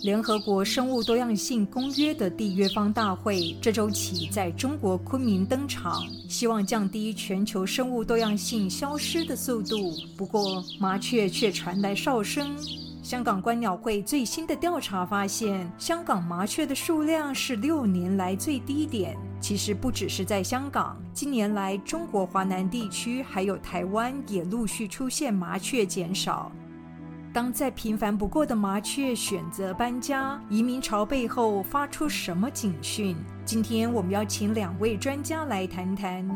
联合国生物多样性公约的缔约方大会这周起在中国昆明登场，希望降低全球生物多样性消失的速度。不过，麻雀却传来哨声。香港观鸟会最新的调查发现，香港麻雀的数量是六年来最低点。其实不只是在香港，近年来中国华南地区还有台湾也陆续出现麻雀减少。当再平凡不过的麻雀选择搬家、移民潮背后发出什么警讯？今天我们要请两位专家来谈谈。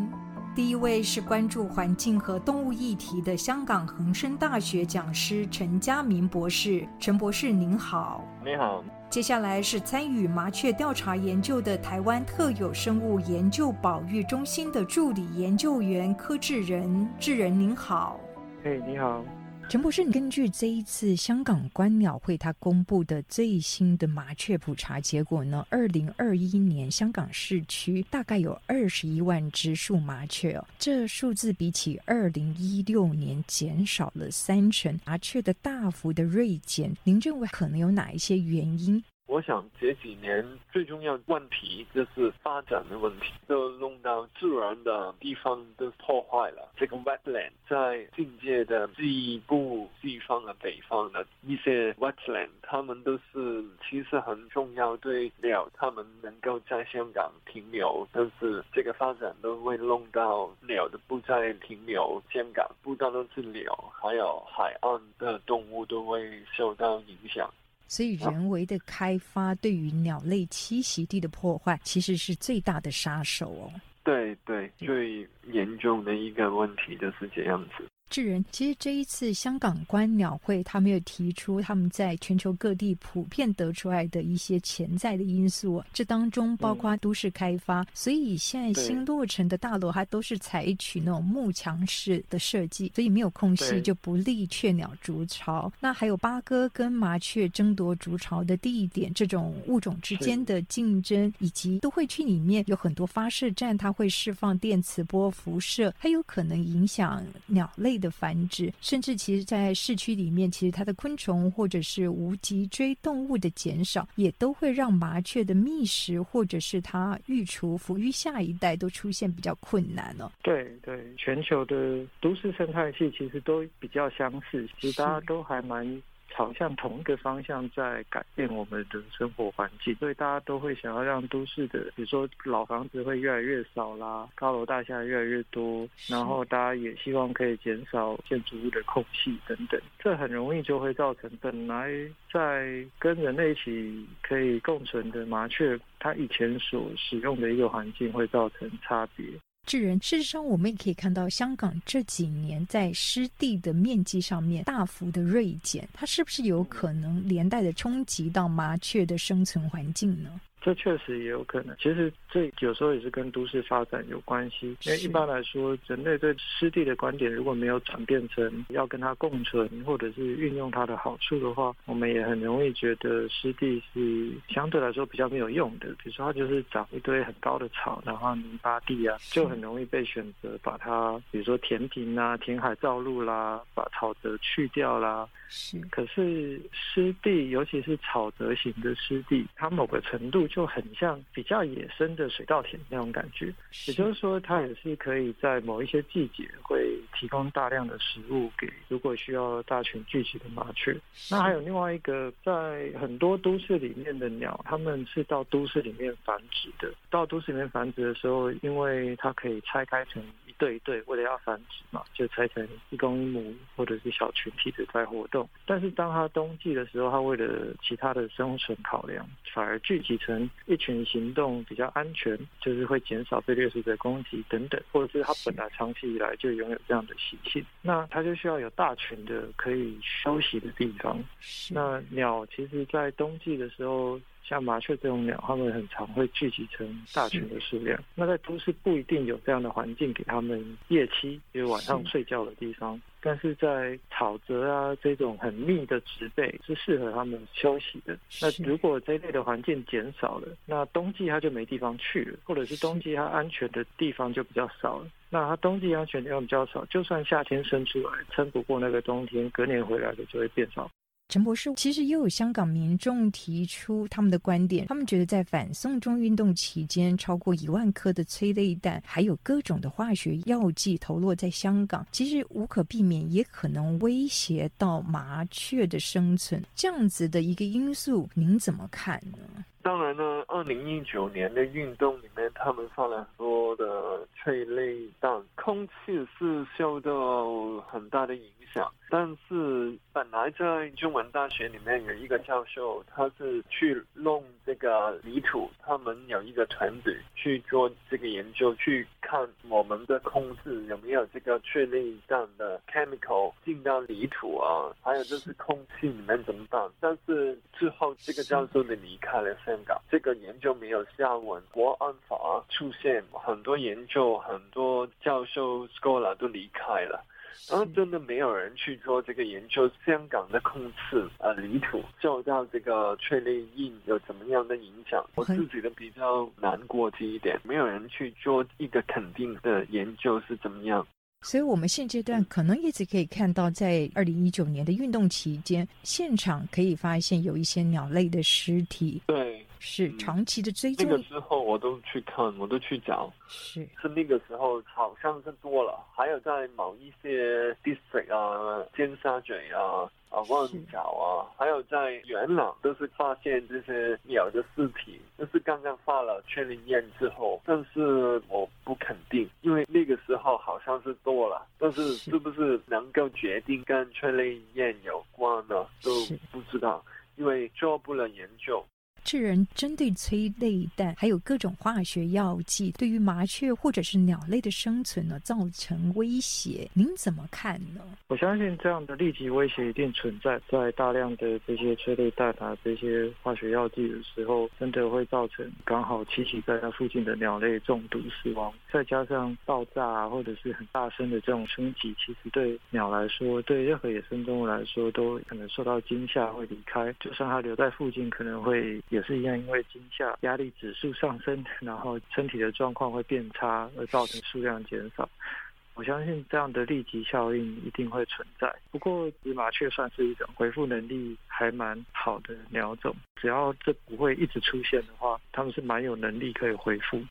第一位是关注环境和动物议题的香港恒生大学讲师陈家明博士。陈博士您好，你好。接下来是参与麻雀调查研究的台湾特有生物研究保育中心的助理研究员柯志仁。志仁您好，嘿，你好。陈博士，根据这一次香港观鸟会他公布的最新的麻雀普查结果呢，二零二一年香港市区大概有二十一万只树麻雀哦，这数字比起二零一六年减少了三成，麻雀的大幅的锐减，您认为可能有哪一些原因？我想这几年最重要问题就是发展的问题，都弄到自然的地方都破坏了。这个 wetland 在境界的西部、西方和北方的一些 wetland，它们都是其实很重要，对鸟它们能够在香港停留。但是这个发展都会弄到鸟的不再停留，香港不单单是鸟，还有海岸的动物都会受到影响。所以，人为的开发对于鸟类栖息地的破坏，其实是最大的杀手哦。对对，最严重的一个问题就是这样子。智人，其实这一次香港观鸟会，他们有提出他们在全球各地普遍得出来的一些潜在的因素，这当中包括都市开发，所以现在新落成的大楼它都是采取那种幕墙式的设计，所以没有空隙就不利雀鸟筑巢。那还有八哥跟麻雀争夺筑巢的地点，这种物种之间的竞争，以及都会区里面有很多发射站，它会释放电磁波辐射，它有可能影响鸟类。的繁殖，甚至其实，在市区里面，其实它的昆虫或者是无脊椎动物的减少，也都会让麻雀的觅食或者是它育雏、抚育下一代都出现比较困难了。对对，全球的都市生态系其实都比较相似，其实大家都还蛮。朝向同一个方向在改变我们的生活环境，所以大家都会想要让都市的，比如说老房子会越来越少啦，高楼大厦越来越多，然后大家也希望可以减少建筑物的空隙等等，这很容易就会造成本来在跟人类一起可以共存的麻雀，它以前所使用的一个环境会造成差别。智人，事实上，我们也可以看到，香港这几年在湿地的面积上面大幅的锐减，它是不是有可能连带的冲击到麻雀的生存环境呢？这确实也有可能。其实这有时候也是跟都市发展有关系。因为一般来说，人类对湿地的观点如果没有转变成要跟它共存，或者是运用它的好处的话，我们也很容易觉得湿地是相对来说比较没有用的。比如说，它就是长一堆很高的草，然后泥巴地啊，就很容易被选择把它，比如说填平啊、填海造陆啦，把草泽去掉啦。是。可是湿地，尤其是草泽型的湿地，它某个程度。就很像比较野生的水稻田那种感觉，也就是说，它也是可以在某一些季节会提供大量的食物给如果需要大群聚集的麻雀。那还有另外一个，在很多都市里面的鸟，它们是到都市里面繁殖的。到都市里面繁殖的时候，因为它可以拆开成。对对，为了要繁殖嘛，就拆成一公一母或者是小群体的在活动。但是当它冬季的时候，它为了其他的生存考量，反而聚集成一群行动比较安全，就是会减少被掠食者攻击等等，或者是它本来长期以来就拥有这样的习性，那它就需要有大群的可以休息的地方。那鸟其实，在冬季的时候。像麻雀这种鸟，它们很常会聚集成大群的数量。那在都市不一定有这样的环境给它们夜栖，就是晚上睡觉的地方。但是在草泽啊这种很密的植被是适合它们休息的。那如果这一类的环境减少了，那冬季它就没地方去了，或者是冬季它安全的地方就比较少了。那它冬季安全地方比较少，就算夏天生出来，撑不过那个冬天，隔年回来的就会变少。陈博士，其实也有香港民众提出他们的观点，他们觉得在反送中运动期间，超过一万颗的催泪弹，还有各种的化学药剂投落在香港，其实无可避免，也可能威胁到麻雀的生存。这样子的一个因素，您怎么看呢？当然呢，二零一九年的运动里面，他们放了很多的催泪弹，空气是受到很大的影响。但是本来在中文大学里面有一个教授，他是去弄这个泥土，他们有一个团队去做这个研究，去看我们的控制有没有这个确定这样的 chemical 进到泥土啊，还有就是空气里面怎么办？但是之后这个教授就离开了香港，这个研究没有下文。国安法出现，很多研究，很多教授 scholar 都离开了。然后真的没有人去做这个研究，香港的空气呃泥土受到这个催泪印有怎么样的影响？我自己的比较难过这一点，没有人去做一个肯定的研究是怎么样。所以，我们现阶段可能一直可以看到，在二零一九年的运动期间，现场可以发现有一些鸟类的尸体。对。是长期的追踪。那个之后我都去看，我都去找。是是那个时候好像是多了，还有在某一些 district 啊，尖沙咀啊，啊旺角啊，还有在元朗都是发现这些鸟的尸体，就是刚刚发了确认验之后，但是我不肯定，因为那个时候好像是多了，但是是不是能够决定跟确认验有关呢？都不知道，因为做不了研究。这人针对催泪弹还有各种化学药剂，对于麻雀或者是鸟类的生存呢造成威胁，您怎么看呢？我相信这样的立即威胁一定存在，在大量的这些催泪弹啊、这些化学药剂的时候，真的会造成刚好栖息在它附近的鸟类中毒死亡。再加上爆炸啊，或者是很大声的这种冲击，其实对鸟来说，对任何野生动物来说，都可能受到惊吓会离开。就算它留在附近，可能会。也是一样，因为惊吓压力指数上升，然后身体的状况会变差，而造成数量减少。我相信这样的立即效应一定会存在。不过，麻雀算是一种回复能力还蛮好的鸟种，只要这不会一直出现的话，它们是蛮有能力可以回复。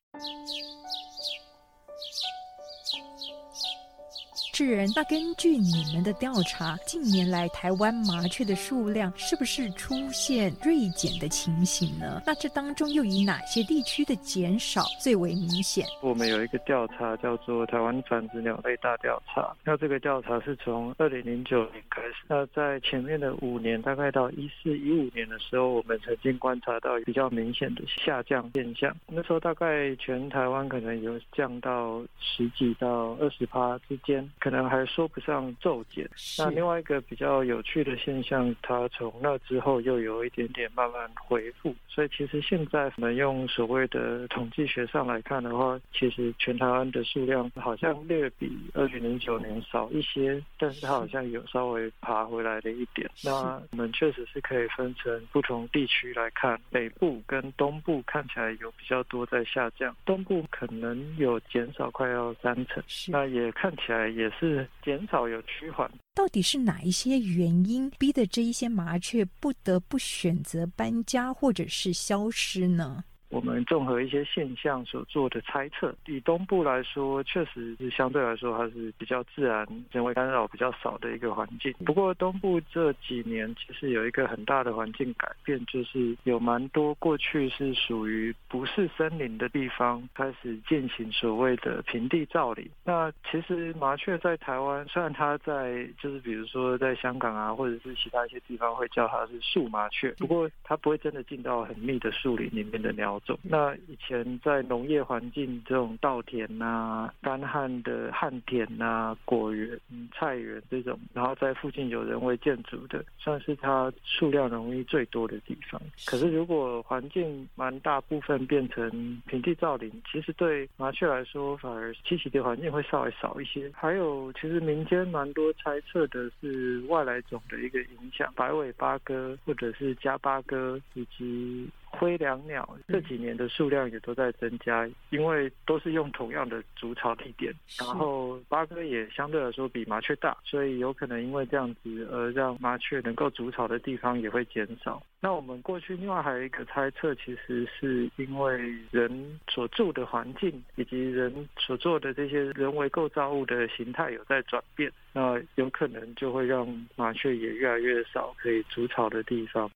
智人，那根据你们的调查，近年来台湾麻雀的数量是不是出现锐减的情形呢？那这当中又以哪些地区的减少最为明显？我们有一个调查叫做台湾繁殖鸟类大调查，那这个调查是从二零零九年开始。那在前面的五年，大概到一四一五年的时候，我们曾经观察到比较明显的下降现象。那时候大概全台湾可能有降到十几到二十趴之间。可能还说不上骤减。那另外一个比较有趣的现象，它从那之后又有一点点慢慢恢复。所以其实现在我们用所谓的统计学上来看的话，其实全台湾的数量好像略比二零零九年少一些，但是它好像有稍微爬回来了一点。那我们确实是可以分成不同地区来看，北部跟东部看起来有比较多在下降，东部可能有减少快要三成，那也看起来也。是减少有趋缓，到底是哪一些原因逼得这一些麻雀不得不选择搬家或者是消失呢？我们综合一些现象所做的猜测，以东部来说，确实是相对来说还是比较自然、人为干扰比较少的一个环境。不过，东部这几年其实有一个很大的环境改变，就是有蛮多过去是属于不是森林的地方，开始进行所谓的平地造林。那其实麻雀在台湾，虽然它在就是比如说在香港啊，或者是其他一些地方会叫它是树麻雀，不过它不会真的进到很密的树林里面的鸟。那以前在农业环境这种稻田呐、干旱的旱田呐、果园、菜园这种，然后在附近有人为建筑的，算是它数量容易最多的地方。可是如果环境蛮大部分变成平地造林，其实对麻雀来说反而栖息的环境会稍微少一些。还有，其实民间蛮多猜测的是外来种的一个影响，白尾八哥或者是加八哥以及。灰椋鸟这几年的数量也都在增加，因为都是用同样的筑巢地点，然后八哥也相对来说比麻雀大，所以有可能因为这样子而让麻雀能够筑巢的地方也会减少。那我们过去另外还有一个猜测，其实是因为人所住的环境以及人所做的这些人为构造物的形态有在转变，那有可能就会让麻雀也越来越少可以筑巢的地方。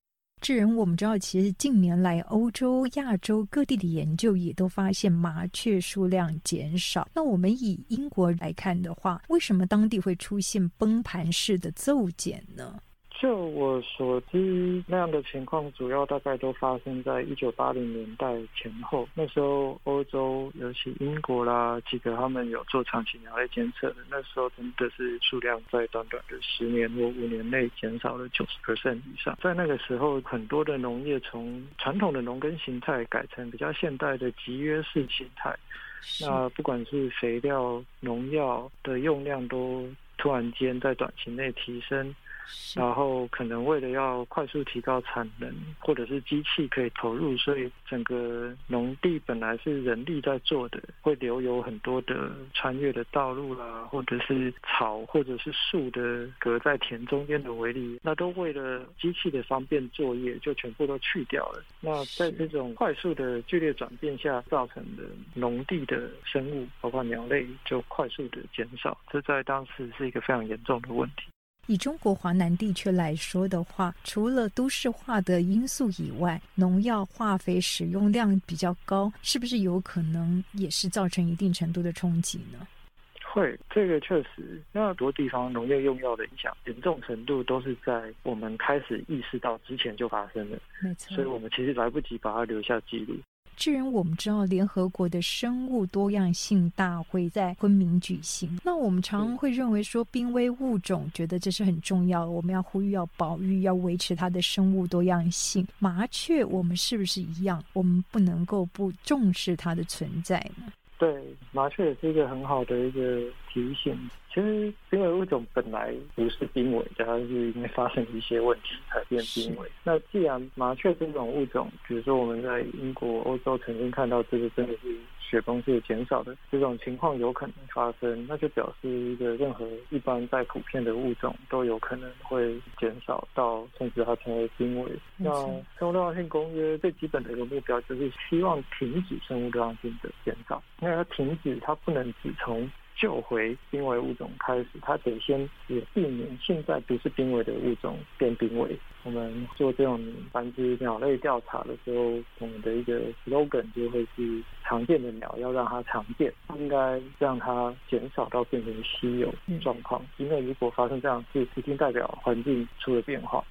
智人，我们知道，其实近年来欧洲、亚洲各地的研究也都发现麻雀数量减少。那我们以英国来看的话，为什么当地会出现崩盘式的骤减呢？就我所知，那样的情况主要大概都发生在一九八零年代前后。那时候，欧洲尤其英国啦，几个他们有做长期鸟类监测的，那时候真的是数量在短短的十年或五年内减少了九十 percent 以上。在那个时候，很多的农业从传统的农耕形态改成比较现代的集约式形态。那不管是肥料、农药的用量都突然间在短期内提升。然后可能为了要快速提高产能，或者是机器可以投入，所以整个农地本来是人力在做的，会留有很多的穿越的道路啦，或者是草或者是树的隔在田中间的围篱，那都为了机器的方便作业，就全部都去掉了。那在这种快速的剧烈转变下造成的农地的生物，包括鸟类，就快速的减少，这在当时是一个非常严重的问题。以中国华南地区来说的话，除了都市化的因素以外，农药、化肥使用量比较高，是不是有可能也是造成一定程度的冲击呢？会，这个确实，那很多地方农业用药的影响严重程度都是在我们开始意识到之前就发生了，没错，所以我们其实来不及把它留下记录。既然我们知道联合国的生物多样性大会在昆明举行，那我们常常会认为说濒危物种，觉得这是很重要，我们要呼吁要保育，要维持它的生物多样性。麻雀，我们是不是一样？我们不能够不重视它的存在呢？对，麻雀也是一个很好的一个提醒。其实濒危物种本来不是濒危，它是因为发生一些问题才变濒危。那既然麻雀这种物种，比如说我们在英国、欧洲曾经看到这个真的是雪崩是减少的这种情况有可能发生，那就表示一个任何一般在普遍的物种都有可能会减少到甚至它成为濒危。那生物多样性公约最基本的一个目标就是希望停止生物多样性的减少。那它停止，它不能只从救回濒危物种开始，它得先也避免现在不是濒危的物种变濒危。我们做这种繁殖鸟类调查的时候，我们的一个 slogan 就会是常见的鸟要让它常见，应该让它减少到变成稀有状况。因为如果发生这样事，一定代表环境出了变化。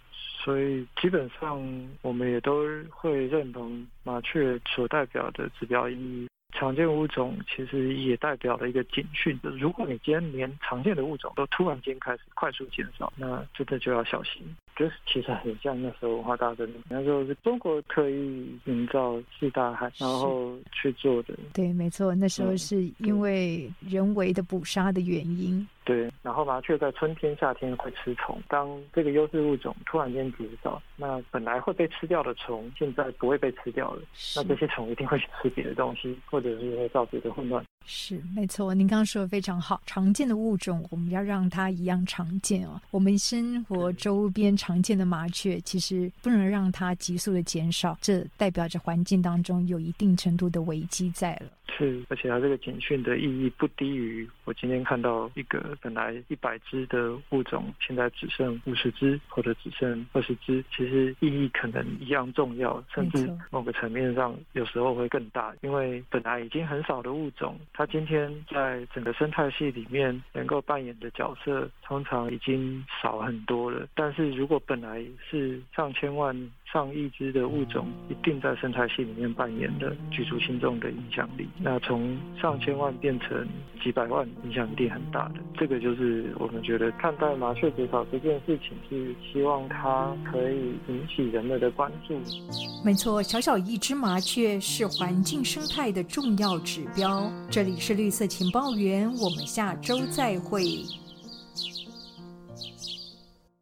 所以基本上我们也都会认同麻雀所代表的指标意义。常见物种其实也代表了一个警讯，就是如果你今天连常见的物种都突然间开始快速减少，那真的就要小心。就是其实很像那时候文化大革命，那时候是中国刻意营造四大海，然后去做的。对，没错，那时候是因为人为的捕杀的原因。对，然后麻雀在春天、夏天会吃虫。当这个优势物种突然间减少，那本来会被吃掉的虫，现在不会被吃掉了。那这些虫一定会去吃别的东西，或者是会造成一个混乱。是，没错，您刚刚说的非常好。常见的物种，我们要让它一样常见哦。我们生活周边常见的麻雀，其实不能让它急速的减少，这代表着环境当中有一定程度的危机在了。是，而且它这个警讯的意义不低于我今天看到一个本来一百只的物种，现在只剩五十只或者只剩二十只，其实意义可能一样重要，甚至某个层面上有时候会更大，因为本来已经很少的物种。他今天在整个生态系里面能够扮演的角色，通常已经少很多了。但是如果本来是上千万。上亿只的物种，一定在生态系里面扮演了举足轻重的影响力。那从上千万变成几百万，影响力很大的。这个就是我们觉得看待麻雀减少这件事情，是希望它可以引起人们的关注。没错，小小一只麻雀是环境生态的重要指标。这里是绿色情报员，我们下周再会。